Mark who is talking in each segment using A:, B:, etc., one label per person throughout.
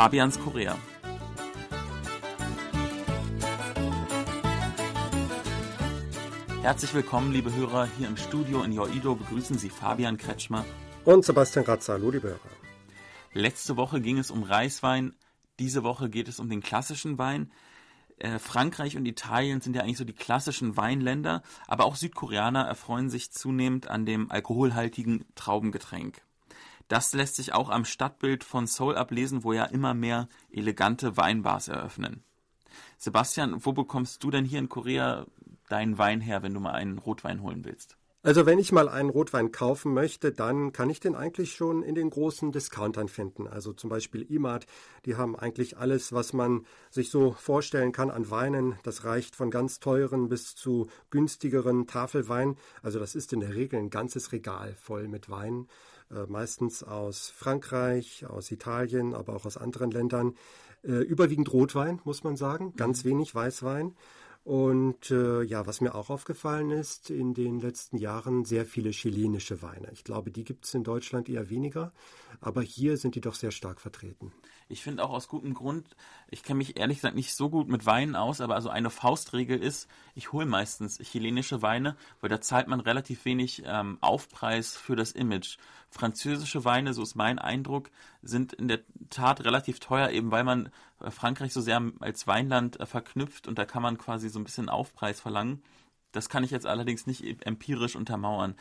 A: Fabians Korea. Herzlich willkommen, liebe Hörer. Hier im Studio in Joido begrüßen Sie Fabian Kretschmer
B: und Sebastian Ratzer. Hallo, liebe Hörer.
A: Letzte Woche ging es um Reiswein. Diese Woche geht es um den klassischen Wein. Äh, Frankreich und Italien sind ja eigentlich so die klassischen Weinländer, aber auch Südkoreaner erfreuen sich zunehmend an dem alkoholhaltigen Traubengetränk. Das lässt sich auch am Stadtbild von Seoul ablesen, wo ja immer mehr elegante Weinbars eröffnen. Sebastian, wo bekommst du denn hier in Korea deinen Wein her, wenn du mal einen Rotwein holen willst?
B: Also wenn ich mal einen Rotwein kaufen möchte, dann kann ich den eigentlich schon in den großen Discountern finden. Also zum Beispiel Imad, die haben eigentlich alles, was man sich so vorstellen kann an Weinen. Das reicht von ganz teuren bis zu günstigeren Tafelwein. Also das ist in der Regel ein ganzes Regal voll mit Wein. Äh, meistens aus Frankreich, aus Italien, aber auch aus anderen Ländern. Äh, überwiegend Rotwein, muss man sagen, ganz mhm. wenig Weißwein. Und äh, ja, was mir auch aufgefallen ist, in den letzten Jahren sehr viele chilenische Weine. Ich glaube, die gibt es in Deutschland eher weniger, aber hier sind die doch sehr stark vertreten.
A: Ich finde auch aus gutem Grund, ich kenne mich ehrlich gesagt nicht so gut mit Weinen aus, aber also eine Faustregel ist, ich hole meistens chilenische Weine, weil da zahlt man relativ wenig ähm, Aufpreis für das Image. Französische Weine, so ist mein Eindruck, sind in der Tat relativ teuer, eben weil man äh, Frankreich so sehr als Weinland äh, verknüpft und da kann man quasi so ein bisschen Aufpreis verlangen. Das kann ich jetzt allerdings nicht e-, empirisch untermauern.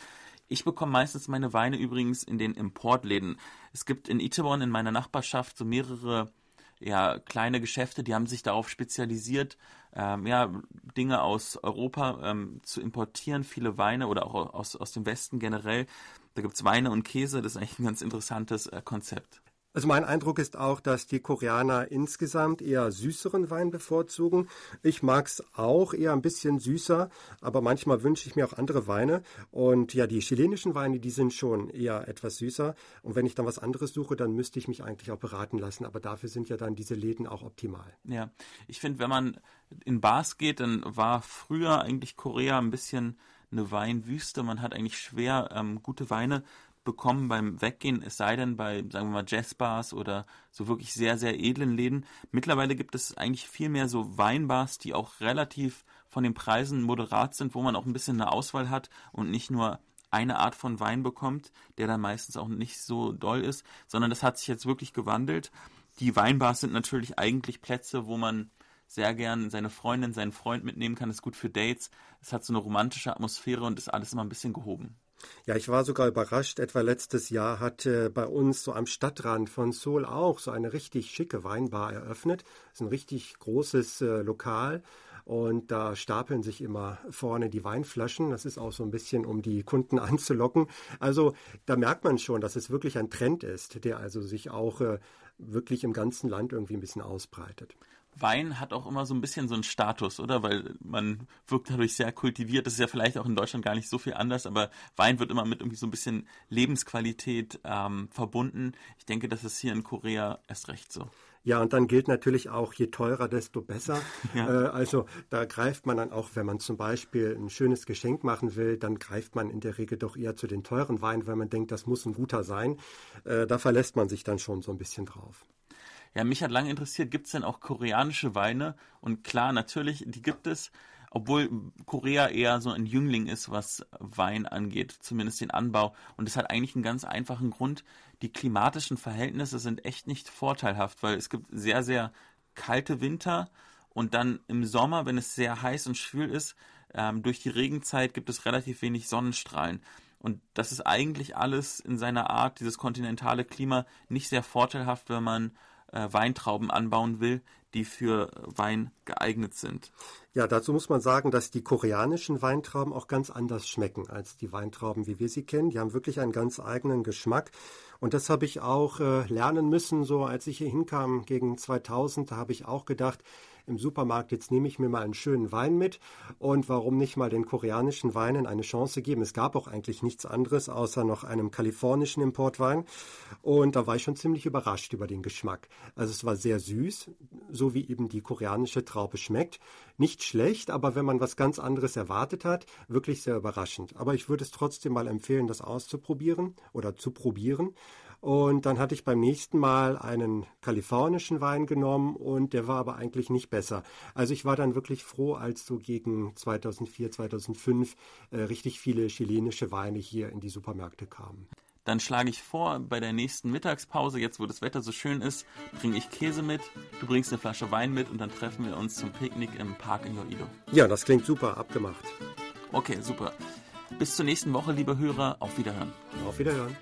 A: Ich bekomme meistens meine Weine übrigens in den Importläden. Es gibt in Itaewon in meiner Nachbarschaft so mehrere ja, kleine Geschäfte, die haben sich darauf spezialisiert, ähm, ja, Dinge aus Europa ähm, zu importieren, viele Weine oder auch aus, aus dem Westen generell. Da gibt es Weine und Käse, das ist eigentlich ein ganz interessantes äh, Konzept.
B: Also mein Eindruck ist auch, dass die Koreaner insgesamt eher süßeren Wein bevorzugen. Ich mag es auch eher ein bisschen süßer, aber manchmal wünsche ich mir auch andere Weine. Und ja, die chilenischen Weine, die sind schon eher etwas süßer. Und wenn ich dann was anderes suche, dann müsste ich mich eigentlich auch beraten lassen. Aber dafür sind ja dann diese Läden auch optimal.
A: Ja, ich finde, wenn man in Bars geht, dann war früher eigentlich Korea ein bisschen eine Weinwüste. Man hat eigentlich schwer ähm, gute Weine bekommen beim Weggehen, es sei denn bei, sagen wir mal, Jazzbars oder so wirklich sehr, sehr edlen Läden. Mittlerweile gibt es eigentlich viel mehr so Weinbars, die auch relativ von den Preisen moderat sind, wo man auch ein bisschen eine Auswahl hat und nicht nur eine Art von Wein bekommt, der dann meistens auch nicht so doll ist, sondern das hat sich jetzt wirklich gewandelt. Die Weinbars sind natürlich eigentlich Plätze, wo man sehr gern seine Freundin, seinen Freund mitnehmen kann, ist gut für Dates. Es hat so eine romantische Atmosphäre und ist alles immer ein bisschen gehoben.
B: Ja, ich war sogar überrascht. Etwa letztes Jahr hat äh, bei uns so am Stadtrand von Seoul auch so eine richtig schicke Weinbar eröffnet. Das ist ein richtig großes äh, Lokal. Und da stapeln sich immer vorne die Weinflaschen. Das ist auch so ein bisschen, um die Kunden anzulocken. Also da merkt man schon, dass es wirklich ein Trend ist, der also sich auch äh, wirklich im ganzen Land irgendwie ein bisschen ausbreitet.
A: Wein hat auch immer so ein bisschen so einen Status, oder? Weil man wirkt dadurch sehr kultiviert. Das ist ja vielleicht auch in Deutschland gar nicht so viel anders, aber Wein wird immer mit irgendwie so ein bisschen Lebensqualität ähm, verbunden. Ich denke, das ist hier in Korea erst recht so.
B: Ja, und dann gilt natürlich auch, je teurer, desto besser. Ja. Äh, also da greift man dann auch, wenn man zum Beispiel ein schönes Geschenk machen will, dann greift man in der Regel doch eher zu den teuren Weinen, weil man denkt, das muss ein guter sein. Äh, da verlässt man sich dann schon so ein bisschen drauf.
A: Ja, mich hat lange interessiert, gibt es denn auch koreanische Weine? Und klar, natürlich, die gibt es, obwohl Korea eher so ein Jüngling ist, was Wein angeht, zumindest den Anbau. Und das hat eigentlich einen ganz einfachen Grund. Die klimatischen Verhältnisse sind echt nicht vorteilhaft, weil es gibt sehr, sehr kalte Winter und dann im Sommer, wenn es sehr heiß und schwül ist, ähm, durch die Regenzeit gibt es relativ wenig Sonnenstrahlen. Und das ist eigentlich alles in seiner Art, dieses kontinentale Klima, nicht sehr vorteilhaft, wenn man äh, Weintrauben anbauen will, die für Wein geeignet sind.
B: Ja, dazu muss man sagen, dass die koreanischen Weintrauben auch ganz anders schmecken als die Weintrauben, wie wir sie kennen. Die haben wirklich einen ganz eigenen Geschmack. Und das habe ich auch äh, lernen müssen, so als ich hier hinkam gegen 2000. Da habe ich auch gedacht, im Supermarkt, jetzt nehme ich mir mal einen schönen Wein mit und warum nicht mal den koreanischen Weinen eine Chance geben. Es gab auch eigentlich nichts anderes außer noch einem kalifornischen Importwein und da war ich schon ziemlich überrascht über den Geschmack. Also es war sehr süß, so wie eben die koreanische Traube schmeckt. Nicht schlecht, aber wenn man was ganz anderes erwartet hat, wirklich sehr überraschend. Aber ich würde es trotzdem mal empfehlen, das auszuprobieren oder zu probieren. Und dann hatte ich beim nächsten Mal einen kalifornischen Wein genommen und der war aber eigentlich nicht besser. Also ich war dann wirklich froh, als so gegen 2004, 2005 äh, richtig viele chilenische Weine hier in die Supermärkte kamen.
A: Dann schlage ich vor, bei der nächsten Mittagspause, jetzt wo das Wetter so schön ist, bringe ich Käse mit, du bringst eine Flasche Wein mit und dann treffen wir uns zum Picknick im Park in Joido.
B: Ja, das klingt super, abgemacht.
A: Okay, super. Bis zur nächsten Woche, liebe Hörer. Auf Wiederhören.
B: Auf Wiederhören.